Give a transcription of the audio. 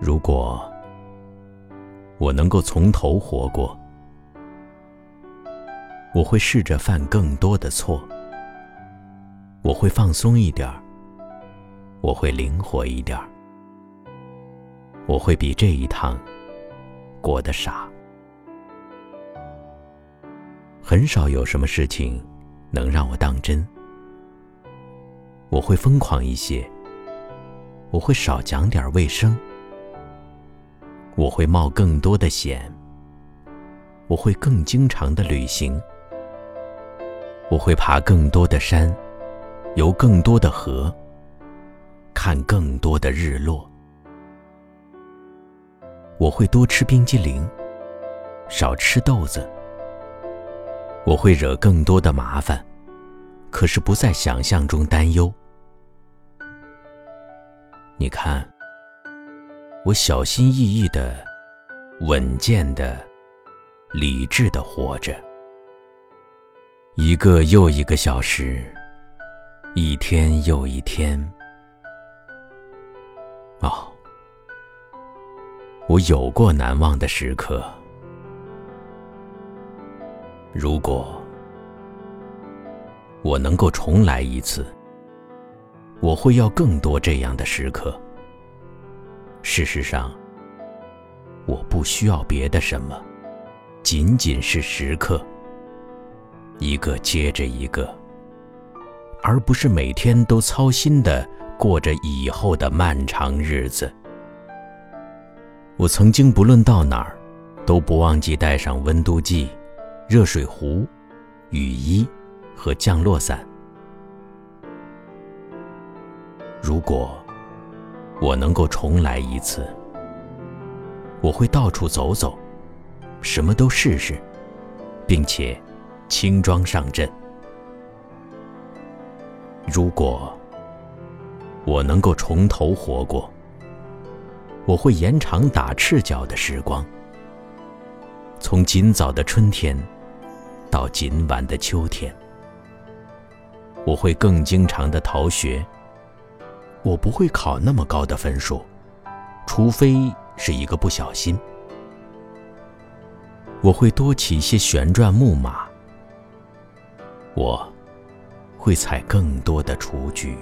如果我能够从头活过，我会试着犯更多的错，我会放松一点儿，我会灵活一点儿，我会比这一趟过得傻。很少有什么事情能让我当真，我会疯狂一些，我会少讲点卫生，我会冒更多的险，我会更经常的旅行，我会爬更多的山，游更多的河，看更多的日落，我会多吃冰激凌，少吃豆子。我会惹更多的麻烦，可是不在想象中担忧。你看，我小心翼翼的、稳健的、理智的活着，一个又一个小时，一天又一天。哦，我有过难忘的时刻。如果我能够重来一次，我会要更多这样的时刻。事实上，我不需要别的什么，仅仅是时刻，一个接着一个，而不是每天都操心的过着以后的漫长日子。我曾经不论到哪儿，都不忘记带上温度计。热水壶、雨衣和降落伞。如果我能够重来一次，我会到处走走，什么都试试，并且轻装上阵。如果我能够从头活过，我会延长打赤脚的时光，从今早的春天。到今晚的秋天，我会更经常的逃学。我不会考那么高的分数，除非是一个不小心。我会多骑一些旋转木马。我会踩更多的雏菊。